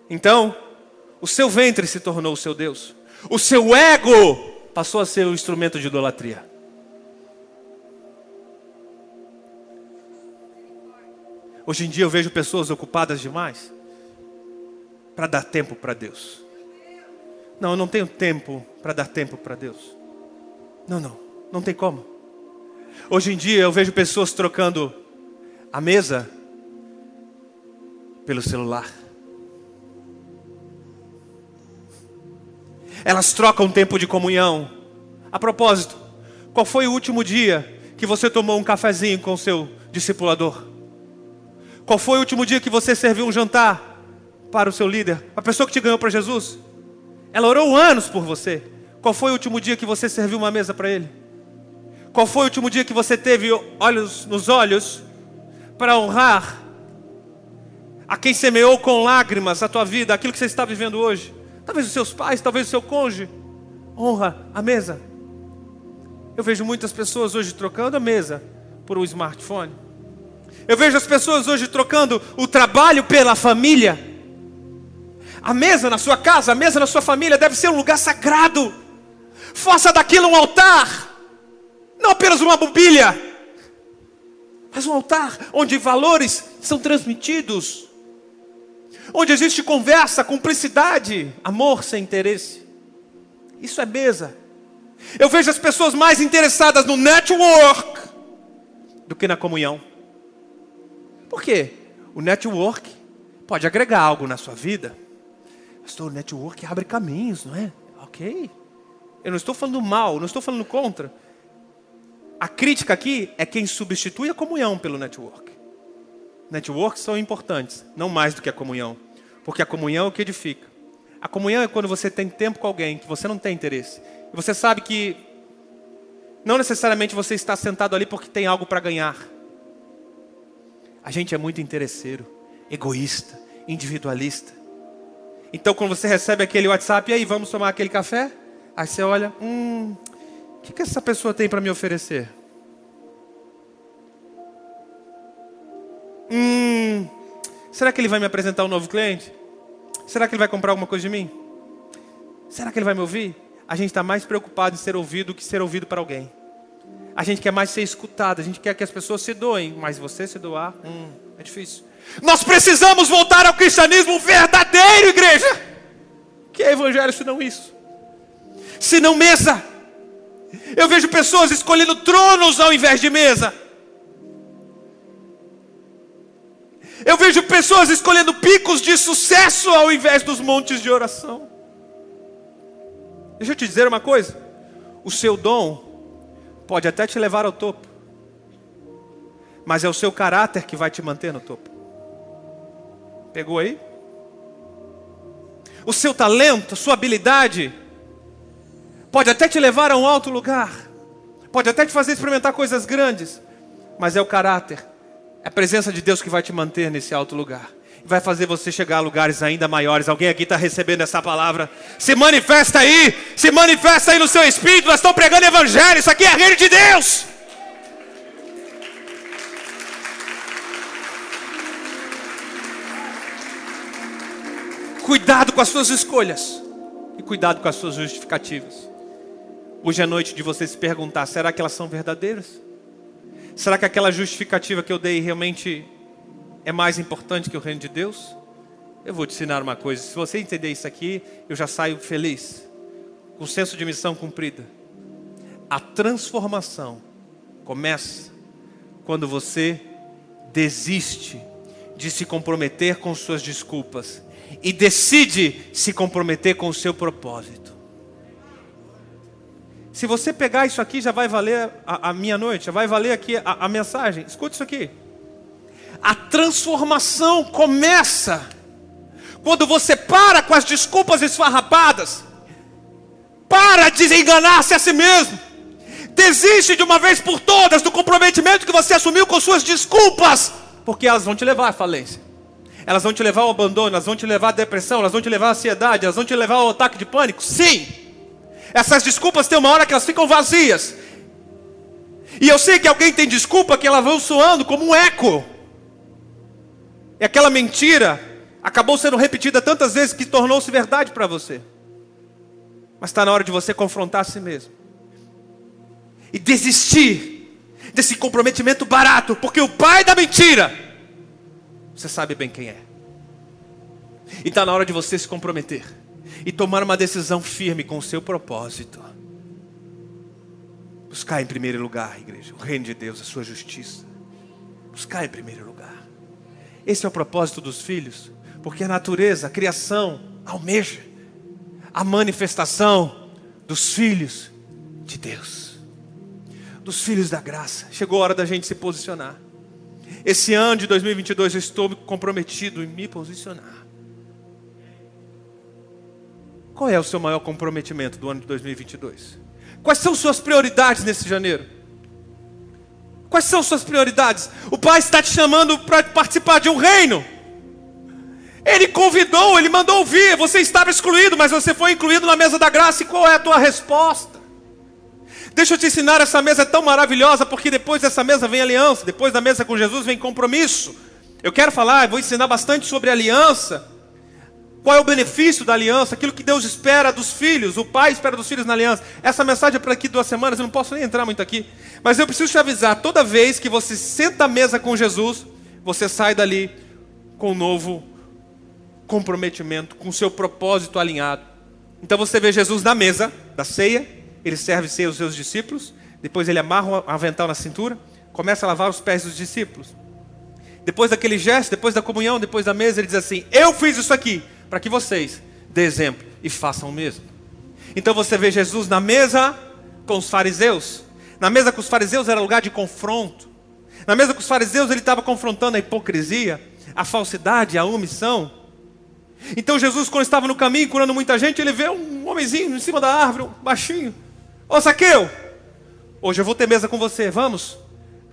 então o seu ventre se tornou o seu Deus. O seu ego passou a ser o instrumento de idolatria. Hoje em dia eu vejo pessoas ocupadas demais para dar tempo para Deus. Não, eu não tenho tempo para dar tempo para Deus. Não, não, não tem como. Hoje em dia eu vejo pessoas trocando a mesa pelo celular. Elas trocam tempo de comunhão. A propósito, qual foi o último dia que você tomou um cafezinho com o seu discipulador? Qual foi o último dia que você serviu um jantar para o seu líder? A pessoa que te ganhou para Jesus? Ela orou anos por você. Qual foi o último dia que você serviu uma mesa para ele? Qual foi o último dia que você teve olhos nos olhos para honrar a quem semeou com lágrimas a tua vida, aquilo que você está vivendo hoje? Talvez os seus pais, talvez o seu cônjuge. Honra a mesa. Eu vejo muitas pessoas hoje trocando a mesa por um smartphone. Eu vejo as pessoas hoje trocando o trabalho pela família. A mesa na sua casa, a mesa na sua família deve ser um lugar sagrado faça daquilo um altar, não apenas uma mobília, mas um altar onde valores são transmitidos. Onde existe conversa, cumplicidade, amor sem interesse. Isso é mesa. Eu vejo as pessoas mais interessadas no network do que na comunhão. Por quê? O network pode agregar algo na sua vida. Pastor, o network abre caminhos, não é? Ok. Eu não estou falando mal, não estou falando contra. A crítica aqui é quem substitui a comunhão pelo network. Networks são importantes, não mais do que a comunhão. Porque a comunhão é o que edifica. A comunhão é quando você tem tempo com alguém que você não tem interesse. E você sabe que não necessariamente você está sentado ali porque tem algo para ganhar. A gente é muito interesseiro, egoísta, individualista. Então, quando você recebe aquele WhatsApp, e aí, vamos tomar aquele café? Aí você olha, hum, o que, que essa pessoa tem para me oferecer? Hum, será que ele vai me apresentar um novo cliente? Será que ele vai comprar alguma coisa de mim? Será que ele vai me ouvir? A gente está mais preocupado em ser ouvido do que ser ouvido para alguém. A gente quer mais ser escutado, a gente quer que as pessoas se doem, mas você se doar, hum, é difícil. Nós precisamos voltar ao cristianismo verdadeiro, igreja. Que é evangelho se não isso? Se não mesa. Eu vejo pessoas escolhendo tronos ao invés de mesa. Eu vejo pessoas escolhendo picos de sucesso ao invés dos montes de oração. Deixa eu te dizer uma coisa: o seu dom pode até te levar ao topo, mas é o seu caráter que vai te manter no topo. Pegou aí? O seu talento, a sua habilidade, pode até te levar a um alto lugar, pode até te fazer experimentar coisas grandes, mas é o caráter é a presença de Deus que vai te manter nesse alto lugar. Vai fazer você chegar a lugares ainda maiores. Alguém aqui está recebendo essa palavra? Se manifesta aí, se manifesta aí no seu espírito. Nós estamos pregando evangelho. Isso aqui é reino de Deus. Cuidado com as suas escolhas e cuidado com as suas justificativas. Hoje é noite de você se perguntar: será que elas são verdadeiras? Será que aquela justificativa que eu dei realmente é mais importante que o reino de Deus? Eu vou te ensinar uma coisa: se você entender isso aqui, eu já saio feliz, com senso de missão cumprida. A transformação começa quando você desiste de se comprometer com suas desculpas e decide se comprometer com o seu propósito. Se você pegar isso aqui, já vai valer a, a minha noite, já vai valer aqui a, a mensagem. Escute isso aqui. A transformação começa quando você para com as desculpas esfarrapadas, para de enganar-se a si mesmo, desiste de uma vez por todas do comprometimento que você assumiu com suas desculpas, porque elas vão te levar à falência, elas vão te levar ao abandono, elas vão te levar à depressão, elas vão te levar à ansiedade, elas vão te levar ao ataque de pânico. Sim, essas desculpas tem uma hora que elas ficam vazias. E eu sei que alguém tem desculpa que elas vão soando como um eco. E aquela mentira acabou sendo repetida tantas vezes que tornou-se verdade para você. Mas está na hora de você confrontar a si mesmo. E desistir desse comprometimento barato, porque o pai da mentira, você sabe bem quem é. E está na hora de você se comprometer e tomar uma decisão firme com o seu propósito. Buscar em primeiro lugar, igreja, o reino de Deus, a sua justiça. Buscar em primeiro lugar. Esse é o propósito dos filhos, porque a natureza, a criação, almeja a manifestação dos filhos de Deus, dos filhos da graça. Chegou a hora da gente se posicionar. Esse ano de 2022 eu estou comprometido em me posicionar. Qual é o seu maior comprometimento do ano de 2022? Quais são suas prioridades nesse janeiro? Quais são suas prioridades? O Pai está te chamando para participar de um reino. Ele convidou, ele mandou ouvir. Você estava excluído, mas você foi incluído na mesa da graça. E qual é a tua resposta? Deixa eu te ensinar, essa mesa é tão maravilhosa, porque depois dessa mesa vem aliança, depois da mesa com Jesus vem compromisso. Eu quero falar, vou ensinar bastante sobre aliança. Qual é o benefício da aliança? Aquilo que Deus espera dos filhos, o pai espera dos filhos na aliança. Essa mensagem é para aqui duas semanas, eu não posso nem entrar muito aqui. Mas eu preciso te avisar: toda vez que você senta à mesa com Jesus, você sai dali com um novo comprometimento, com o seu propósito alinhado. Então você vê Jesus na mesa da ceia, ele serve ceia aos seus discípulos, depois ele amarra um avental na cintura, começa a lavar os pés dos discípulos. Depois daquele gesto, depois da comunhão, depois da mesa, ele diz assim: Eu fiz isso aqui para que vocês dê exemplo e façam o mesmo. Então você vê Jesus na mesa com os fariseus. Na mesa com os fariseus era lugar de confronto. Na mesa com os fariseus ele estava confrontando a hipocrisia, a falsidade, a omissão. Então Jesus, quando estava no caminho curando muita gente, ele vê um homenzinho em cima da árvore, um baixinho. Ô Saqueu, hoje eu vou ter mesa com você, vamos?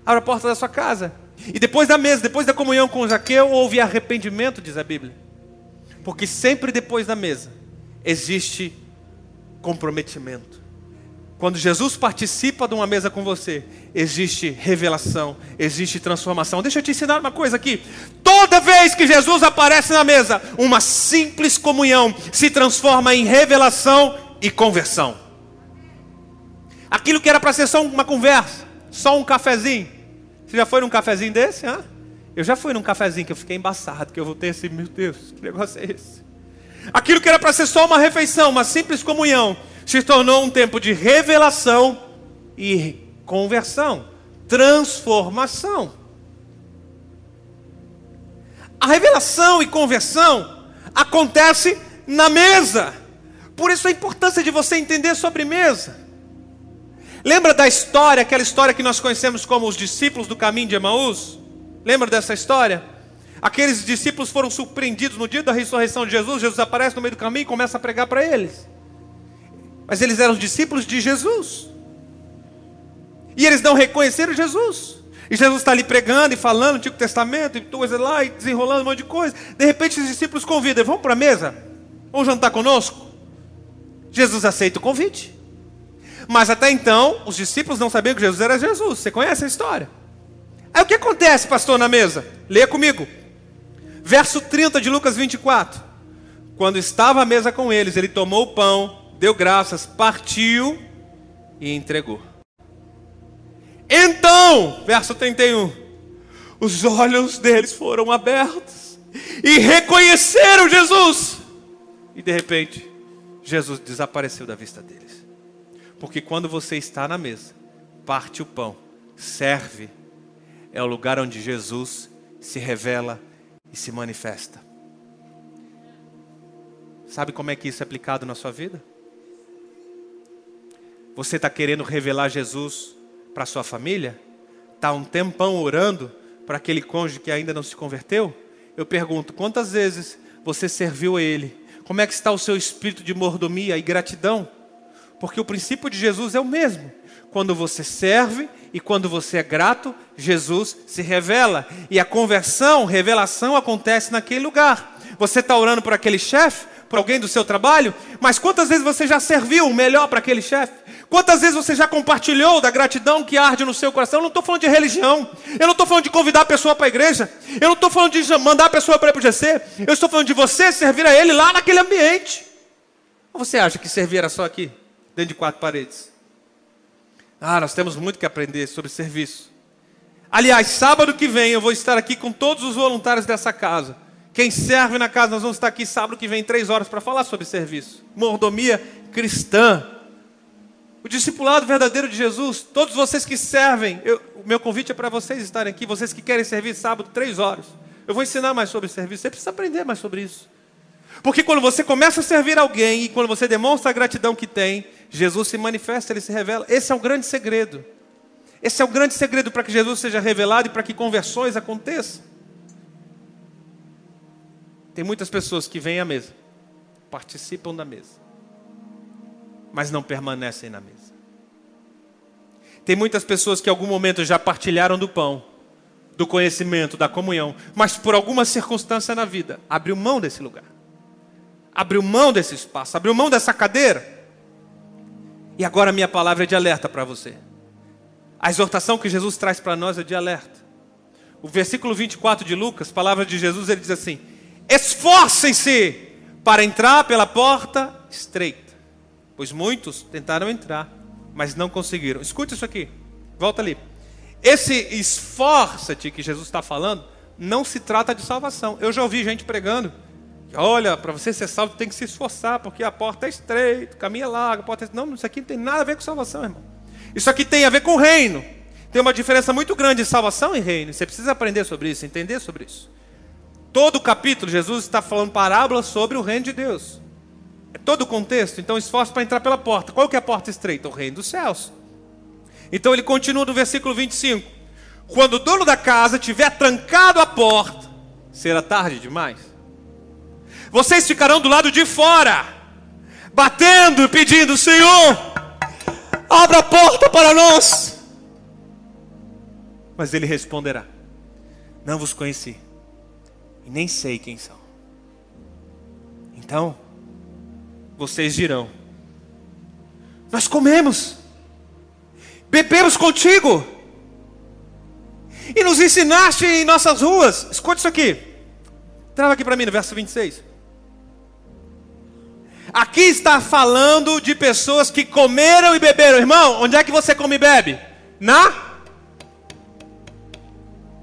Abra a porta da sua casa. E depois da mesa, depois da comunhão com Zaqueu, houve arrependimento, diz a Bíblia. Porque sempre depois da mesa existe comprometimento. Quando Jesus participa de uma mesa com você, existe revelação, existe transformação. Deixa eu te ensinar uma coisa aqui. Toda vez que Jesus aparece na mesa, uma simples comunhão se transforma em revelação e conversão. Aquilo que era para ser só uma conversa, só um cafezinho. Você já foi num cafezinho desse? Hã? Eu já fui num cafezinho que eu fiquei embaçado, que eu voltei assim, meu Deus, que negócio é esse? Aquilo que era para ser só uma refeição, uma simples comunhão, se tornou um tempo de revelação e conversão, transformação. A revelação e conversão acontece na mesa. Por isso a importância de você entender sobre mesa. Lembra da história, aquela história que nós conhecemos como os discípulos do caminho de Emaús? Lembra dessa história? Aqueles discípulos foram surpreendidos no dia da ressurreição de Jesus. Jesus aparece no meio do caminho e começa a pregar para eles. Mas eles eram discípulos de Jesus. E eles não reconheceram Jesus. E Jesus está ali pregando e falando, Antigo Testamento, e coisa lá, e desenrolando um monte de coisa. De repente os discípulos convidam, vamos para a mesa? Vamos jantar conosco? Jesus aceita o convite. Mas até então, os discípulos não sabiam que Jesus era Jesus. Você conhece a história? Aí o que acontece, pastor, na mesa? Leia comigo. Verso 30 de Lucas 24. Quando estava à mesa com eles, ele tomou o pão, deu graças, partiu e entregou. Então, verso 31, os olhos deles foram abertos e reconheceram Jesus. E de repente, Jesus desapareceu da vista deles. Porque quando você está na mesa, parte o pão, serve, é o lugar onde Jesus se revela e se manifesta. Sabe como é que isso é aplicado na sua vida? Você está querendo revelar Jesus para sua família? Está um tempão orando para aquele cônjuge que ainda não se converteu? Eu pergunto, quantas vezes você serviu a Ele? Como é que está o seu espírito de mordomia e gratidão? Porque o princípio de Jesus é o mesmo. Quando você serve e quando você é grato, Jesus se revela. E a conversão, revelação acontece naquele lugar. Você está orando por aquele chefe, por alguém do seu trabalho, mas quantas vezes você já serviu o melhor para aquele chefe? Quantas vezes você já compartilhou da gratidão que arde no seu coração? Eu não estou falando de religião. Eu não estou falando de convidar a pessoa para a igreja. Eu não estou falando de mandar a pessoa para ir para o GC. Eu estou falando de você servir a Ele lá naquele ambiente. Ou você acha que servir era só aqui, dentro de quatro paredes? Ah, nós temos muito que aprender sobre serviço. Aliás, sábado que vem eu vou estar aqui com todos os voluntários dessa casa. Quem serve na casa, nós vamos estar aqui sábado que vem, três horas, para falar sobre serviço. Mordomia cristã. O discipulado verdadeiro de Jesus, todos vocês que servem, eu, o meu convite é para vocês estarem aqui, vocês que querem servir sábado, três horas. Eu vou ensinar mais sobre serviço, você precisa aprender mais sobre isso. Porque quando você começa a servir alguém e quando você demonstra a gratidão que tem, Jesus se manifesta, ele se revela. Esse é o grande segredo. Esse é o grande segredo para que Jesus seja revelado e para que conversões aconteçam. Tem muitas pessoas que vêm à mesa, participam da mesa, mas não permanecem na mesa. Tem muitas pessoas que em algum momento já partilharam do pão, do conhecimento, da comunhão, mas por alguma circunstância na vida abriu mão desse lugar, abriu mão desse espaço, abriu mão dessa cadeira. E agora minha palavra é de alerta para você. A exortação que Jesus traz para nós é de alerta. O versículo 24 de Lucas, palavra de Jesus, ele diz assim: Esforcem-se para entrar pela porta estreita, pois muitos tentaram entrar, mas não conseguiram. Escute isso aqui, volta ali. Esse esforça-te que Jesus está falando, não se trata de salvação. Eu já ouvi gente pregando Olha, para você ser salvo, tem que se esforçar, porque a porta é estreita, o caminho é largo, a porta é... Não, isso aqui não tem nada a ver com salvação, irmão. Isso aqui tem a ver com o reino. Tem uma diferença muito grande de salvação e reino. Você precisa aprender sobre isso, entender sobre isso. Todo o capítulo, Jesus está falando parábolas sobre o reino de Deus. É todo o contexto. Então, esforço para entrar pela porta. Qual que é a porta estreita? O reino dos céus. Então, ele continua no versículo 25. Quando o dono da casa tiver trancado a porta, será tarde demais. Vocês ficarão do lado de fora, batendo e pedindo: Senhor, abra a porta para nós. Mas ele responderá: Não vos conheci, e nem sei quem são. Então, vocês dirão: Nós comemos, bebemos contigo, e nos ensinaste em nossas ruas. Escute isso aqui, trava aqui para mim no verso 26. Aqui está falando de pessoas que comeram e beberam. Irmão, onde é que você come e bebe? Na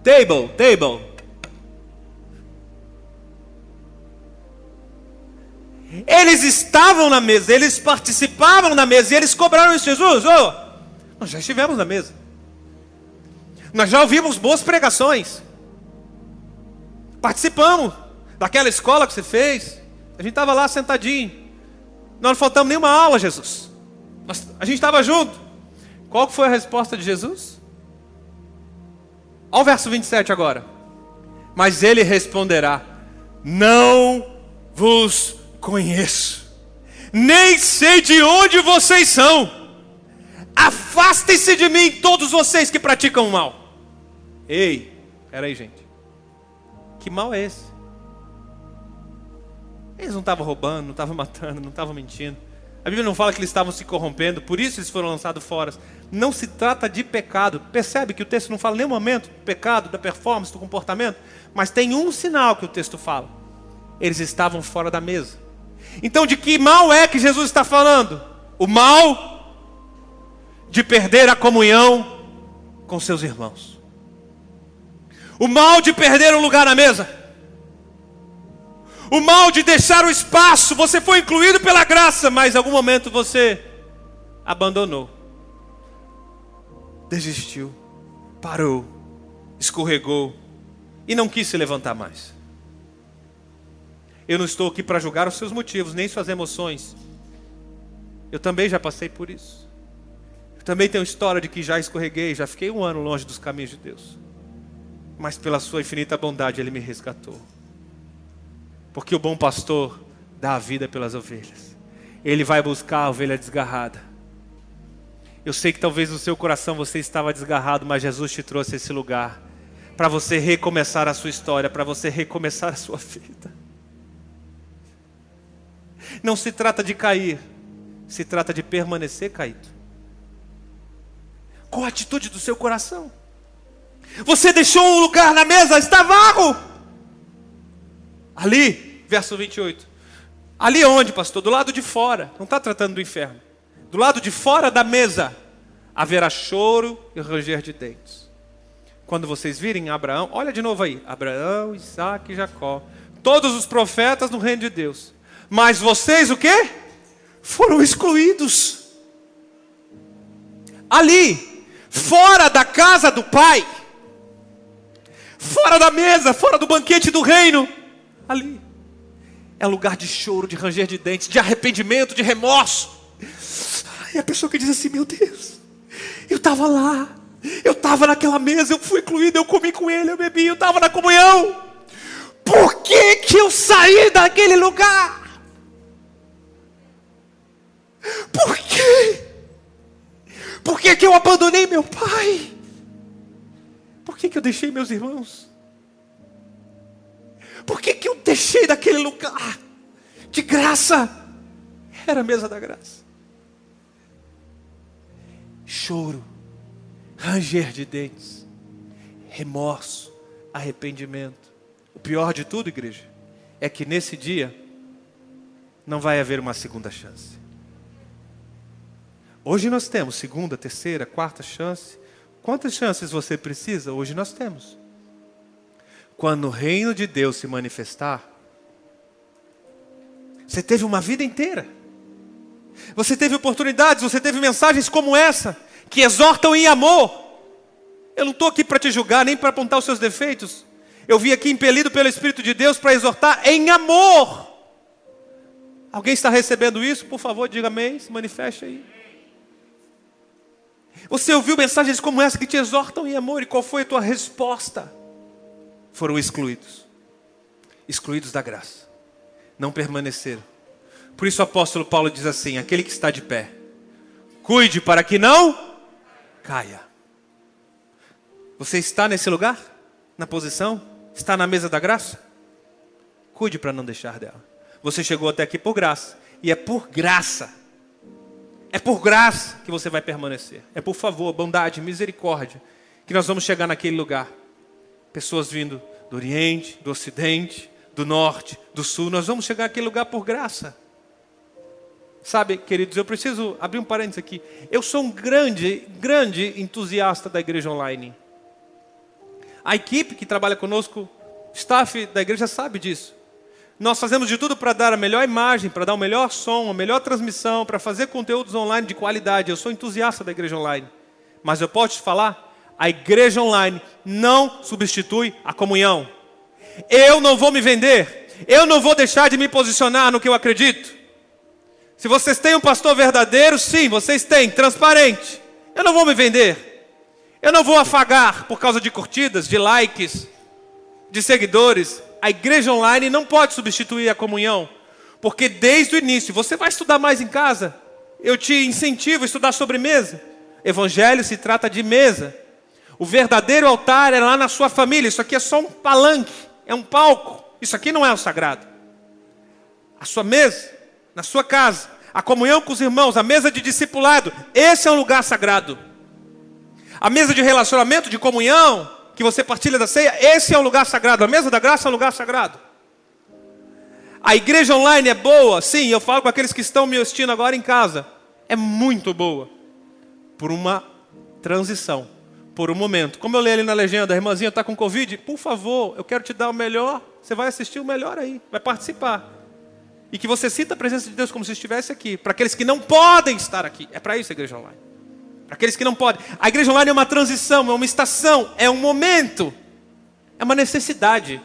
Table, table. Eles estavam na mesa, eles participavam na mesa e eles cobraram isso. Jesus, oh, nós já estivemos na mesa. Nós já ouvimos boas pregações. Participamos daquela escola que você fez. A gente estava lá sentadinho. Nós não faltamos nenhuma aula, Jesus. Nós, a gente estava junto. Qual foi a resposta de Jesus? Olha o verso 27 agora. Mas ele responderá: Não vos conheço, nem sei de onde vocês são. Afastem-se de mim, todos vocês que praticam o mal. Ei, peraí, gente. Que mal é esse? Eles não estavam roubando, não estavam matando, não estavam mentindo. A Bíblia não fala que eles estavam se corrompendo, por isso eles foram lançados fora. Não se trata de pecado. Percebe que o texto não fala em nenhum momento do pecado, da performance, do comportamento, mas tem um sinal que o texto fala. Eles estavam fora da mesa. Então, de que mal é que Jesus está falando? O mal de perder a comunhão com seus irmãos. O mal de perder um lugar na mesa. O mal de deixar o espaço. Você foi incluído pela graça, mas em algum momento você abandonou desistiu, parou, escorregou e não quis se levantar mais. Eu não estou aqui para julgar os seus motivos, nem suas emoções. Eu também já passei por isso. Eu também tenho história de que já escorreguei, já fiquei um ano longe dos caminhos de Deus. Mas pela sua infinita bondade ele me resgatou. Porque o bom pastor dá a vida pelas ovelhas. Ele vai buscar a ovelha desgarrada. Eu sei que talvez no seu coração você estava desgarrado, mas Jesus te trouxe esse lugar para você recomeçar a sua história, para você recomeçar a sua vida. Não se trata de cair, se trata de permanecer caído. Qual a atitude do seu coração? Você deixou um lugar na mesa, está vago. Ali, verso 28. Ali onde, pastor? Do lado de fora. Não está tratando do inferno do lado de fora da mesa, haverá choro e ranger de dentes. Quando vocês virem Abraão, olha de novo aí: Abraão, Isaac e Jacó. Todos os profetas no reino de Deus. Mas vocês o quê? Foram excluídos. Ali, fora da casa do Pai, fora da mesa, fora do banquete do reino, ali é lugar de choro, de ranger de dentes, de arrependimento, de remorso. E a pessoa que diz assim: Meu Deus, eu estava lá, eu estava naquela mesa, eu fui incluído, eu comi com ele, eu bebi, eu estava na comunhão. Por que, que eu saí daquele lugar? Por quê? Por que, que eu abandonei meu pai? Por que, que eu deixei meus irmãos? Por que, que eu deixei daquele lugar de graça? Era a mesa da graça choro, ranger de dentes, remorso, arrependimento. O pior de tudo, igreja, é que nesse dia não vai haver uma segunda chance. Hoje nós temos segunda, terceira, quarta chance. Quantas chances você precisa? Hoje nós temos. Quando o reino de Deus se manifestar, Você teve uma vida inteira. Você teve oportunidades, você teve mensagens como essa, que exortam em amor. Eu não estou aqui para te julgar, nem para apontar os seus defeitos. Eu vim aqui impelido pelo Espírito de Deus para exortar em amor. Alguém está recebendo isso? Por favor, diga amém, se manifeste aí. Você ouviu mensagens como essa que te exortam em amor, e qual foi a tua resposta? Foram excluídos excluídos da graça, não permaneceram. Por isso o apóstolo Paulo diz assim: aquele que está de pé, cuide para que não caia. Você está nesse lugar? Na posição? Está na mesa da graça? Cuide para não deixar dela. Você chegou até aqui por graça, e é por graça é por graça que você vai permanecer. É por favor, bondade, misericórdia, que nós vamos chegar naquele lugar. Pessoas vindo do Oriente, do Ocidente, do Norte, do Sul, nós vamos chegar naquele lugar por graça. Sabe, queridos, eu preciso abrir um parênteses aqui. Eu sou um grande, grande entusiasta da igreja online. A equipe que trabalha conosco, staff da igreja, sabe disso. Nós fazemos de tudo para dar a melhor imagem, para dar o melhor som, a melhor transmissão, para fazer conteúdos online de qualidade. Eu sou entusiasta da igreja online. Mas eu posso te falar, a igreja online não substitui a comunhão. Eu não vou me vender. Eu não vou deixar de me posicionar no que eu acredito. Se vocês têm um pastor verdadeiro, sim, vocês têm, transparente. Eu não vou me vender. Eu não vou afagar por causa de curtidas, de likes, de seguidores a igreja online não pode substituir a comunhão, porque desde o início, você vai estudar mais em casa, eu te incentivo a estudar sobre mesa. Evangelho se trata de mesa. O verdadeiro altar é lá na sua família. Isso aqui é só um palanque, é um palco. Isso aqui não é o sagrado. A sua mesa, na sua casa, a comunhão com os irmãos, a mesa de discipulado, esse é um lugar sagrado. A mesa de relacionamento, de comunhão, que você partilha da ceia, esse é um lugar sagrado. A mesa da graça é um lugar sagrado. A igreja online é boa, sim, eu falo com aqueles que estão me assistindo agora em casa. É muito boa. Por uma transição, por um momento. Como eu leio ali na legenda, a irmãzinha está com Covid, por favor, eu quero te dar o melhor. Você vai assistir o melhor aí, vai participar. E que você sinta a presença de Deus como se estivesse aqui. Para aqueles que não podem estar aqui. É para isso a igreja online. Para aqueles que não podem. A igreja online é uma transição, é uma estação, é um momento, é uma necessidade.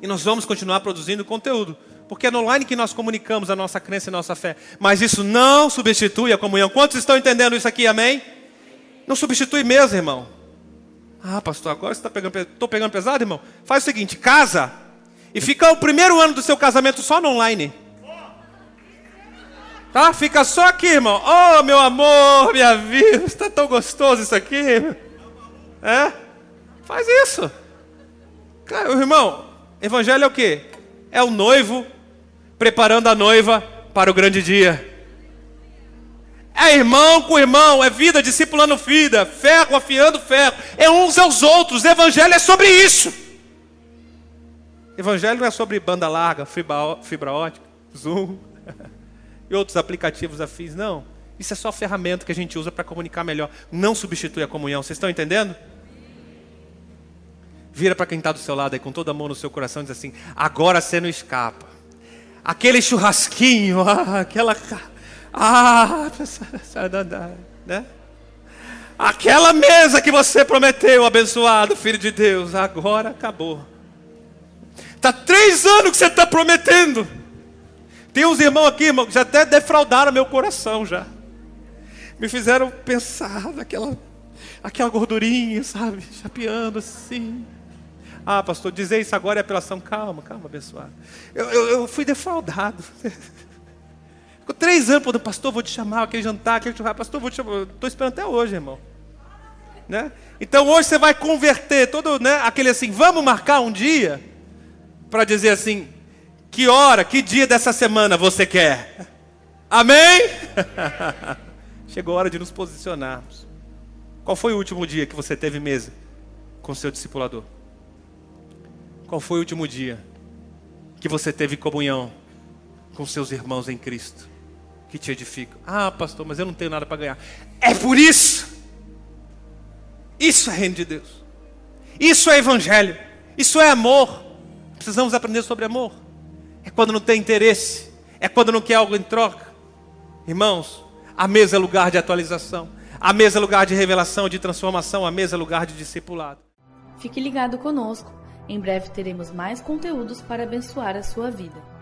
E nós vamos continuar produzindo conteúdo. Porque é no online que nós comunicamos a nossa crença e a nossa fé. Mas isso não substitui a comunhão. Quantos estão entendendo isso aqui? Amém? Não substitui mesmo, irmão. Ah, pastor, agora você está pegando, estou pegando pesado, irmão? Faz o seguinte: casa e fica o primeiro ano do seu casamento só no online. Tá? Fica só aqui, irmão. Oh, meu amor, minha vida, está tão gostoso isso aqui. É? Faz isso. Cara, irmão, evangelho é o quê? É o noivo preparando a noiva para o grande dia. É irmão com irmão, é vida discipulando vida, ferro afiando ferro, é uns aos outros. Evangelho é sobre isso. Evangelho não é sobre banda larga, fibra, fibra ótica, Zoom e outros aplicativos afins. Não. Isso é só ferramenta que a gente usa para comunicar melhor. Não substitui a comunhão. Vocês estão entendendo? Vira para quem está do seu lado aí com toda a mão no seu coração e diz assim: agora você não escapa. Aquele churrasquinho, ah, aquela. Ah, né? Aquela mesa que você prometeu, abençoado, filho de Deus, agora acabou. Está três anos que você está prometendo. Tem uns irmãos aqui, irmão, que já até defraudaram meu coração já. Me fizeram pensar naquela aquela gordurinha, sabe? Chapeando assim. Ah, pastor, dizer isso agora é apelação. Calma, calma, abençoado. Eu, eu, eu fui defraudado. Ficou três anos, falando, pastor, vou te chamar, aquele jantar, aquele churrasco. Pastor, vou te chamar. Estou esperando até hoje, irmão. Né? Então hoje você vai converter todo, né, aquele assim, vamos marcar um dia para dizer assim, que hora, que dia dessa semana você quer? Amém? Chegou a hora de nos posicionarmos. Qual foi o último dia que você teve mesa com seu discipulador? Qual foi o último dia que você teve comunhão com seus irmãos em Cristo que te edificam? Ah, pastor, mas eu não tenho nada para ganhar. É por isso. Isso é reino de Deus. Isso é evangelho. Isso é amor. Precisamos aprender sobre amor. É quando não tem interesse, É quando não quer algo em troca. Irmãos, a mesa é lugar de atualização. A mesa é lugar de revelação, de transformação. A mesa é lugar de discipulado. Fique ligado conosco. Em breve teremos mais conteúdos para abençoar a sua vida.